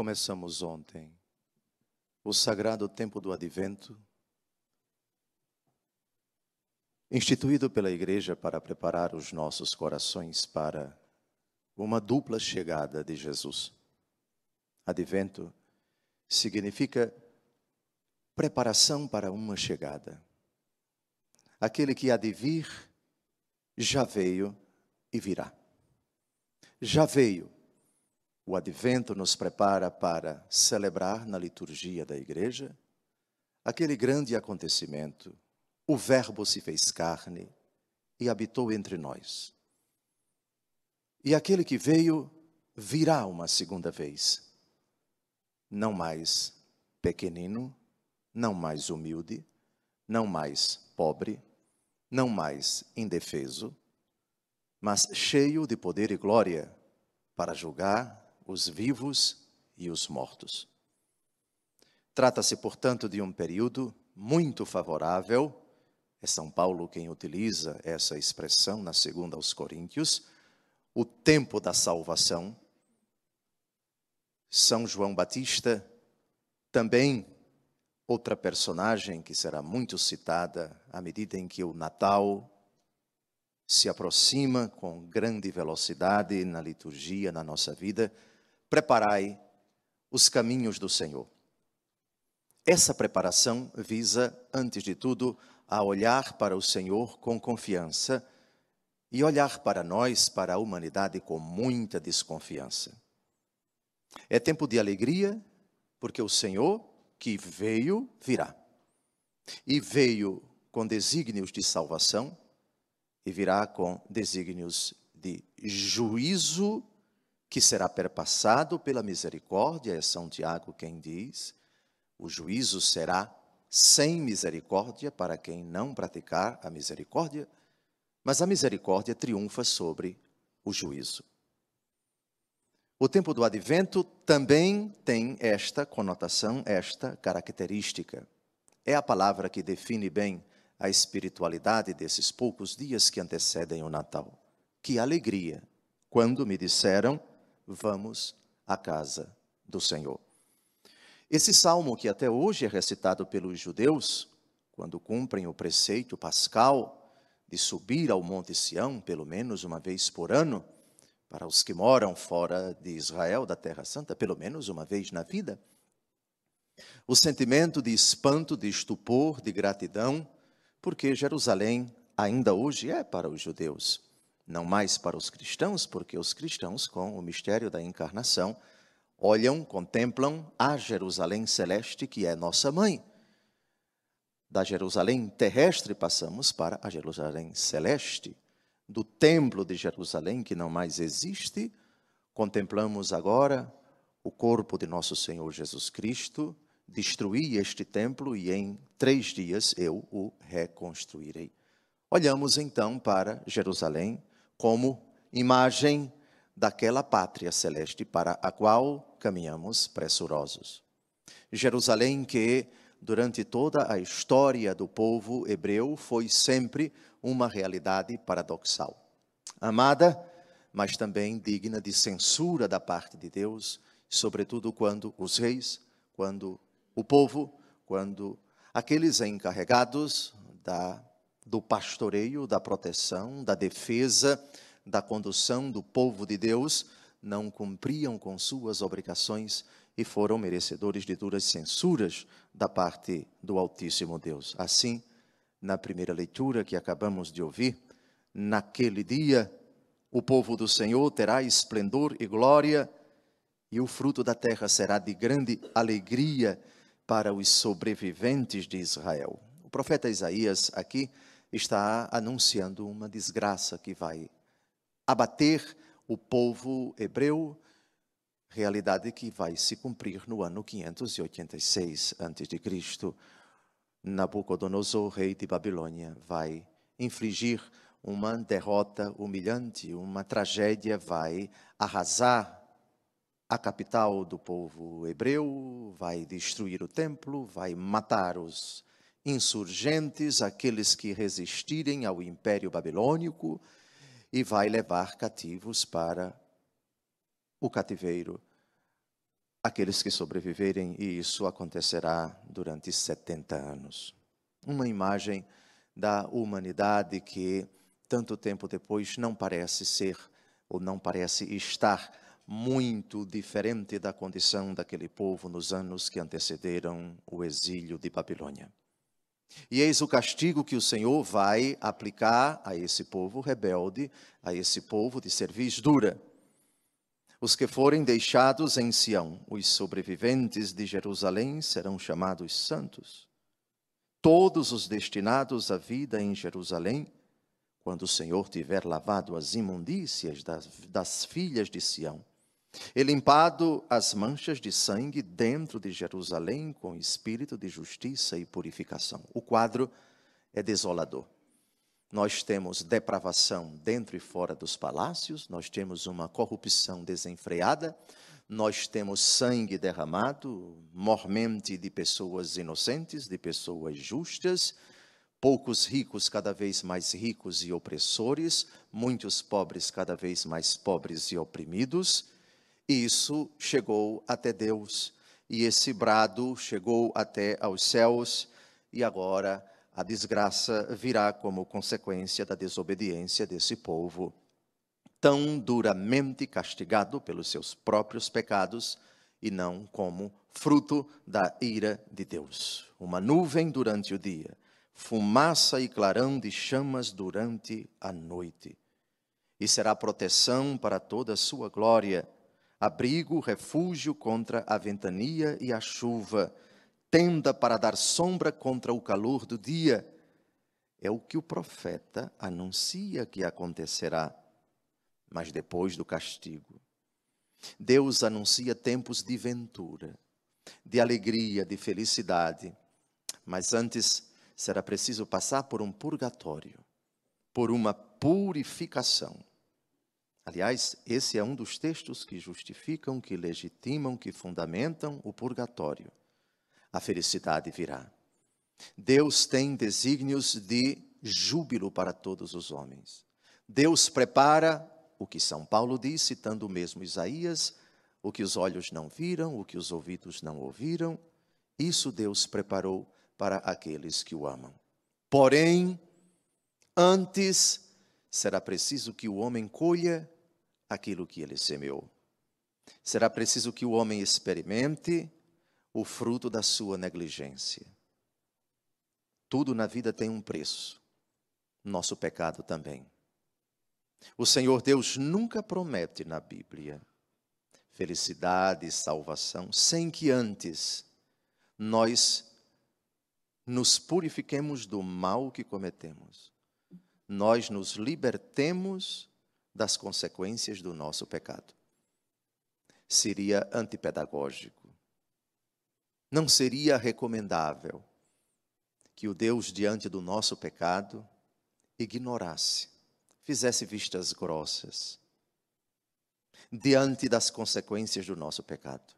Começamos ontem o sagrado tempo do advento, instituído pela Igreja para preparar os nossos corações para uma dupla chegada de Jesus. Advento significa preparação para uma chegada. Aquele que há de vir já veio e virá. Já veio o advento nos prepara para celebrar na liturgia da igreja aquele grande acontecimento. O Verbo se fez carne e habitou entre nós. E aquele que veio virá uma segunda vez. Não mais pequenino, não mais humilde, não mais pobre, não mais indefeso, mas cheio de poder e glória para julgar os vivos e os mortos. Trata-se, portanto, de um período muito favorável. É São Paulo quem utiliza essa expressão na segunda aos Coríntios, o tempo da salvação. São João Batista, também outra personagem que será muito citada à medida em que o Natal se aproxima com grande velocidade na liturgia, na nossa vida preparai os caminhos do Senhor. Essa preparação visa, antes de tudo, a olhar para o Senhor com confiança e olhar para nós, para a humanidade, com muita desconfiança. É tempo de alegria, porque o Senhor que veio, virá. E veio com desígnios de salvação e virá com desígnios de juízo que será perpassado pela misericórdia, é São Tiago quem diz, o juízo será sem misericórdia para quem não praticar a misericórdia, mas a misericórdia triunfa sobre o juízo. O tempo do advento também tem esta conotação, esta característica. É a palavra que define bem a espiritualidade desses poucos dias que antecedem o Natal. Que alegria quando me disseram vamos à casa do Senhor. Esse salmo, que até hoje é recitado pelos judeus, quando cumprem o preceito pascal de subir ao Monte Sião, pelo menos uma vez por ano, para os que moram fora de Israel, da Terra Santa, pelo menos uma vez na vida. O sentimento de espanto, de estupor, de gratidão, porque Jerusalém ainda hoje é para os judeus não mais para os cristãos, porque os cristãos, com o mistério da encarnação, olham, contemplam a Jerusalém celeste, que é nossa mãe. Da Jerusalém terrestre passamos para a Jerusalém celeste. Do templo de Jerusalém, que não mais existe, contemplamos agora o corpo de nosso Senhor Jesus Cristo. Destruí este templo e em três dias eu o reconstruirei. Olhamos então para Jerusalém como imagem daquela pátria celeste para a qual caminhamos pressurosos. Jerusalém que durante toda a história do povo hebreu foi sempre uma realidade paradoxal. Amada, mas também digna de censura da parte de Deus, sobretudo quando os reis, quando o povo, quando aqueles encarregados da do pastoreio, da proteção, da defesa, da condução do povo de Deus, não cumpriam com suas obrigações e foram merecedores de duras censuras da parte do Altíssimo Deus. Assim, na primeira leitura que acabamos de ouvir, naquele dia o povo do Senhor terá esplendor e glória, e o fruto da terra será de grande alegria para os sobreviventes de Israel. O profeta Isaías aqui está anunciando uma desgraça que vai abater o povo hebreu, realidade que vai se cumprir no ano 586 a.C. Nabucodonosor, rei de Babilônia, vai infligir uma derrota humilhante, uma tragédia, vai arrasar a capital do povo hebreu, vai destruir o templo, vai matar os insurgentes, aqueles que resistirem ao império babilônico, e vai levar cativos para o cativeiro aqueles que sobreviverem, e isso acontecerá durante 70 anos. Uma imagem da humanidade que, tanto tempo depois, não parece ser ou não parece estar muito diferente da condição daquele povo nos anos que antecederam o exílio de Babilônia. E eis o castigo que o Senhor vai aplicar a esse povo rebelde, a esse povo de cerviz dura. Os que forem deixados em Sião, os sobreviventes de Jerusalém, serão chamados santos. Todos os destinados à vida em Jerusalém, quando o Senhor tiver lavado as imundícias das, das filhas de Sião, e limpado as manchas de sangue dentro de Jerusalém com espírito de justiça e purificação. O quadro é desolador. Nós temos depravação dentro e fora dos palácios, nós temos uma corrupção desenfreada, nós temos sangue derramado, mormente de pessoas inocentes, de pessoas justas, poucos ricos cada vez mais ricos e opressores, muitos pobres cada vez mais pobres e oprimidos. E isso chegou até Deus, e esse brado chegou até aos céus, e agora a desgraça virá como consequência da desobediência desse povo, tão duramente castigado pelos seus próprios pecados e não como fruto da ira de Deus. Uma nuvem durante o dia, fumaça e clarão de chamas durante a noite. E será proteção para toda a sua glória, abrigo, refúgio contra a ventania e a chuva tenda para dar sombra contra o calor do dia. É o que o profeta anuncia que acontecerá, mas depois do castigo. Deus anuncia tempos de ventura, de alegria, de felicidade, mas antes será preciso passar por um purgatório, por uma purificação. Aliás, esse é um dos textos que justificam, que legitimam, que fundamentam o purgatório a felicidade virá. Deus tem desígnios de júbilo para todos os homens. Deus prepara o que São Paulo diz, citando o mesmo Isaías, o que os olhos não viram, o que os ouvidos não ouviram, isso Deus preparou para aqueles que o amam. Porém, antes será preciso que o homem colha aquilo que ele semeou. Será preciso que o homem experimente o fruto da sua negligência. Tudo na vida tem um preço, nosso pecado também. O Senhor Deus nunca promete na Bíblia felicidade e salvação sem que antes nós nos purifiquemos do mal que cometemos. Nós nos libertemos das consequências do nosso pecado. Seria antipedagógico não seria recomendável que o Deus, diante do nosso pecado, ignorasse, fizesse vistas grossas, diante das consequências do nosso pecado.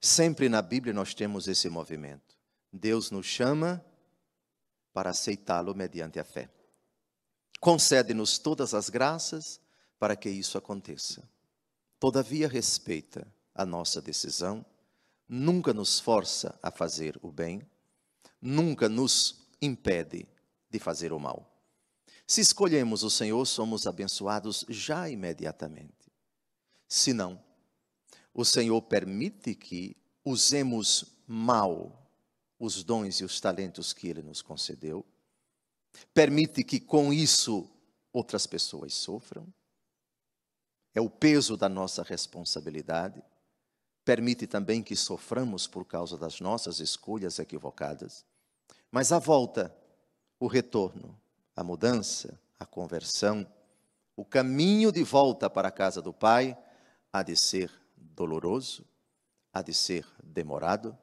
Sempre na Bíblia nós temos esse movimento. Deus nos chama para aceitá-lo mediante a fé. Concede-nos todas as graças para que isso aconteça. Todavia, respeita a nossa decisão nunca nos força a fazer o bem, nunca nos impede de fazer o mal. Se escolhemos o Senhor, somos abençoados já imediatamente. Se não, o Senhor permite que usemos mal os dons e os talentos que Ele nos concedeu, permite que com isso outras pessoas sofram, é o peso da nossa responsabilidade permite também que soframos por causa das nossas escolhas equivocadas. Mas a volta, o retorno, a mudança, a conversão, o caminho de volta para a casa do Pai há de ser doloroso, há de ser demorado,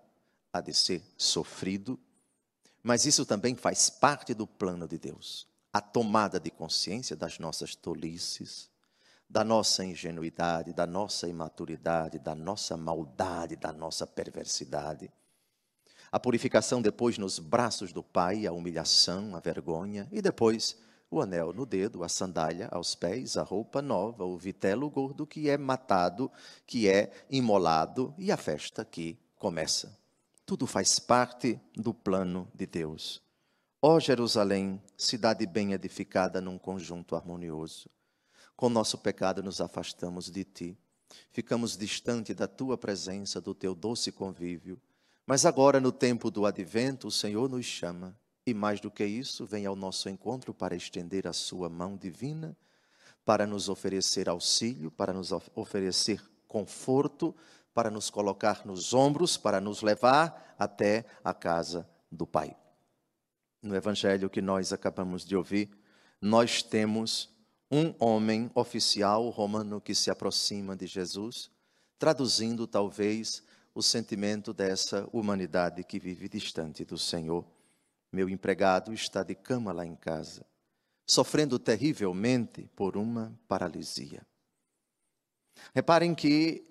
há de ser sofrido, mas isso também faz parte do plano de Deus. A tomada de consciência das nossas tolices, da nossa ingenuidade, da nossa imaturidade, da nossa maldade, da nossa perversidade. A purificação depois nos braços do Pai, a humilhação, a vergonha, e depois o anel no dedo, a sandália aos pés, a roupa nova, o vitelo gordo que é matado, que é imolado e a festa que começa. Tudo faz parte do plano de Deus. Ó Jerusalém, cidade bem edificada num conjunto harmonioso, com nosso pecado nos afastamos de ti, ficamos distante da tua presença, do teu doce convívio. Mas agora, no tempo do advento, o Senhor nos chama e mais do que isso, vem ao nosso encontro para estender a sua mão divina, para nos oferecer auxílio, para nos oferecer conforto, para nos colocar nos ombros, para nos levar até a casa do Pai. No evangelho que nós acabamos de ouvir, nós temos um homem oficial romano que se aproxima de Jesus, traduzindo talvez o sentimento dessa humanidade que vive distante do Senhor. Meu empregado está de cama lá em casa, sofrendo terrivelmente por uma paralisia. Reparem que,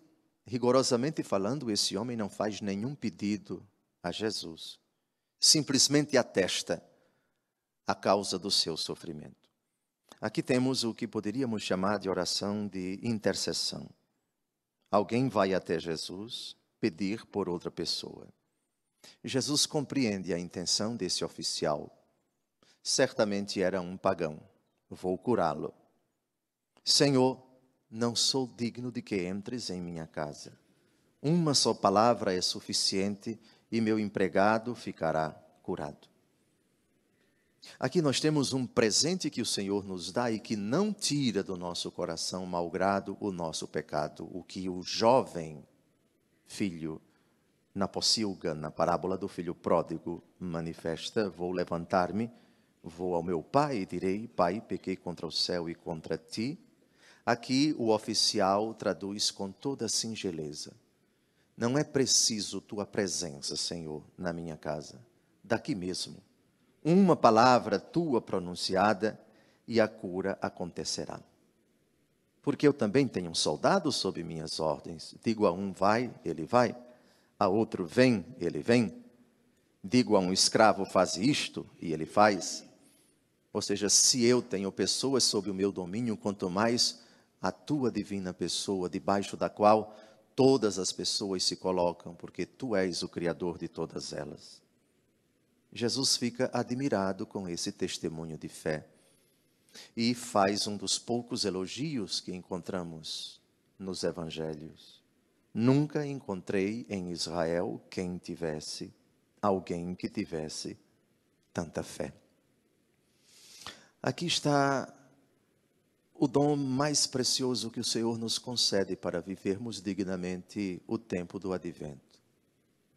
rigorosamente falando, esse homem não faz nenhum pedido a Jesus, simplesmente atesta a causa do seu sofrimento. Aqui temos o que poderíamos chamar de oração de intercessão. Alguém vai até Jesus pedir por outra pessoa. Jesus compreende a intenção desse oficial. Certamente era um pagão. Vou curá-lo. Senhor, não sou digno de que entres em minha casa. Uma só palavra é suficiente e meu empregado ficará curado. Aqui nós temos um presente que o Senhor nos dá e que não tira do nosso coração malgrado o nosso pecado, o que o jovem filho na pocilga, na parábola do filho pródigo, manifesta: Vou levantar-me, vou ao meu pai e direi: Pai, pequei contra o céu e contra ti. Aqui o oficial traduz com toda singeleza: Não é preciso tua presença, Senhor, na minha casa, daqui mesmo. Uma palavra tua pronunciada e a cura acontecerá. Porque eu também tenho um soldado sob minhas ordens. Digo a um, vai, ele vai a outro vem, ele vem. Digo a um escravo, faz isto, e ele faz. Ou seja, se eu tenho pessoas sob o meu domínio, quanto mais a tua divina pessoa, debaixo da qual todas as pessoas se colocam, porque tu és o Criador de todas elas. Jesus fica admirado com esse testemunho de fé e faz um dos poucos elogios que encontramos nos evangelhos. Nunca encontrei em Israel quem tivesse, alguém que tivesse tanta fé. Aqui está o dom mais precioso que o Senhor nos concede para vivermos dignamente o tempo do advento.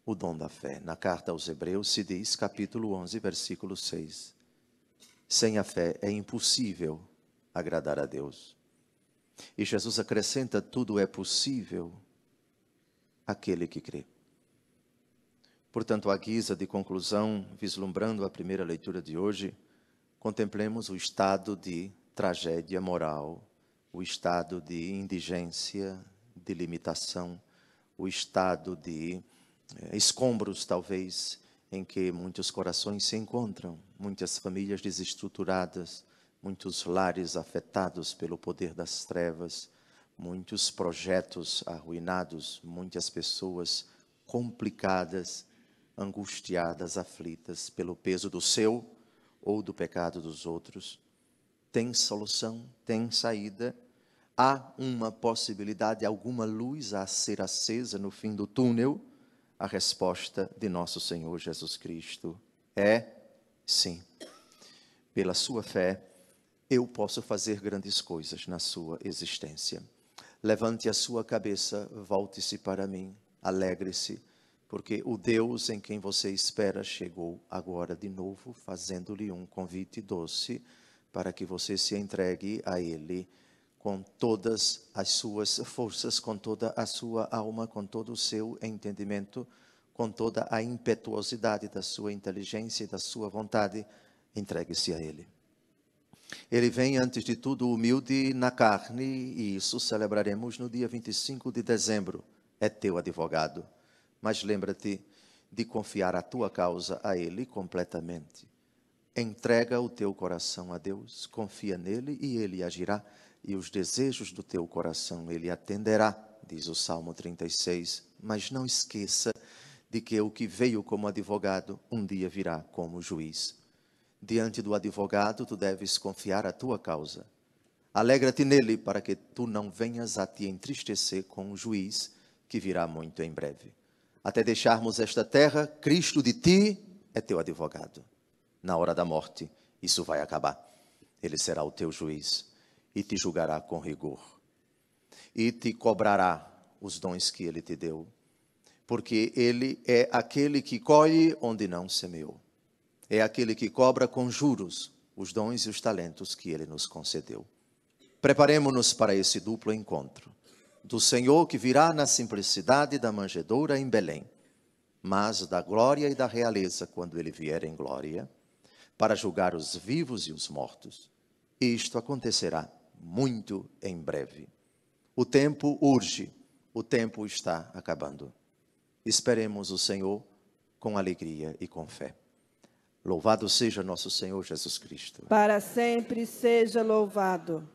O dom da fé. Na carta aos Hebreus se diz, capítulo 11, versículo 6. Sem a fé é impossível agradar a Deus. E Jesus acrescenta: tudo é possível aquele que crê. Portanto, à guisa de conclusão, vislumbrando a primeira leitura de hoje, contemplemos o estado de tragédia moral, o estado de indigência, de limitação, o estado de eh, escombros, talvez, em que muitos corações se encontram, muitas famílias desestruturadas, muitos lares afetados pelo poder das trevas, muitos projetos arruinados, muitas pessoas complicadas, angustiadas, aflitas pelo peso do seu ou do pecado dos outros. Tem solução, tem saída. Há uma possibilidade, alguma luz a ser acesa no fim do túnel? A resposta de nosso Senhor Jesus Cristo é sim. Pela sua fé, eu posso fazer grandes coisas na sua existência. Levante a sua cabeça, volte-se para mim, alegre-se, porque o Deus em quem você espera chegou agora de novo, fazendo-lhe um convite doce para que você se entregue a Ele com todas as suas forças, com toda a sua alma, com todo o seu entendimento, com toda a impetuosidade da sua inteligência e da sua vontade. Entregue-se a Ele. Ele vem, antes de tudo, humilde na carne, e isso celebraremos no dia 25 de dezembro. É teu advogado. Mas lembra-te de confiar a tua causa a Ele completamente. Entrega o teu coração a Deus, confia nele e ele agirá, e os desejos do teu coração ele atenderá, diz o Salmo 36. Mas não esqueça de que o que veio como advogado um dia virá como juiz. Diante do advogado, tu deves confiar a tua causa. Alegra-te nele, para que tu não venhas a te entristecer com o juiz que virá muito em breve. Até deixarmos esta terra, Cristo de ti é teu advogado. Na hora da morte, isso vai acabar. Ele será o teu juiz e te julgará com rigor. E te cobrará os dons que ele te deu, porque ele é aquele que colhe onde não semeou. É aquele que cobra com juros os dons e os talentos que ele nos concedeu. Preparemos-nos para esse duplo encontro do Senhor que virá na simplicidade da manjedoura em Belém, mas da glória e da realeza quando ele vier em glória, para julgar os vivos e os mortos. Isto acontecerá muito em breve. O tempo urge, o tempo está acabando. Esperemos o Senhor com alegria e com fé. Louvado seja nosso Senhor Jesus Cristo. Para sempre seja louvado.